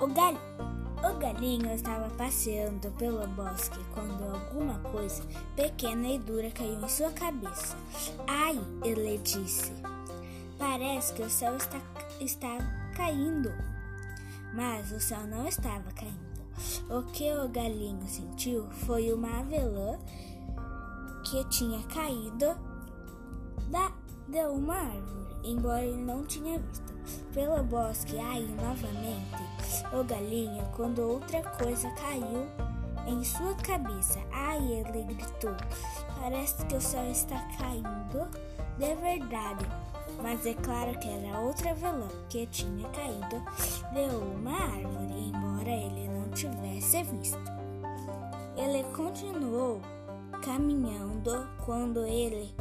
O, gal... o galinho estava passeando pelo bosque quando alguma coisa pequena e dura caiu em sua cabeça. Ai, ele disse. Parece que o céu está, está caindo. Mas o céu não estava caindo. O que o galinho sentiu foi uma avelã que tinha caído da, de uma árvore, embora ele não tinha visto. Pelo bosque aí novamente o galinho quando outra coisa caiu em sua cabeça. Ai, ele gritou. Parece que o céu está caindo de verdade. Mas é claro que era outra velã que tinha caído de uma árvore, embora ele não tivesse visto. Ele continuou caminhando quando ele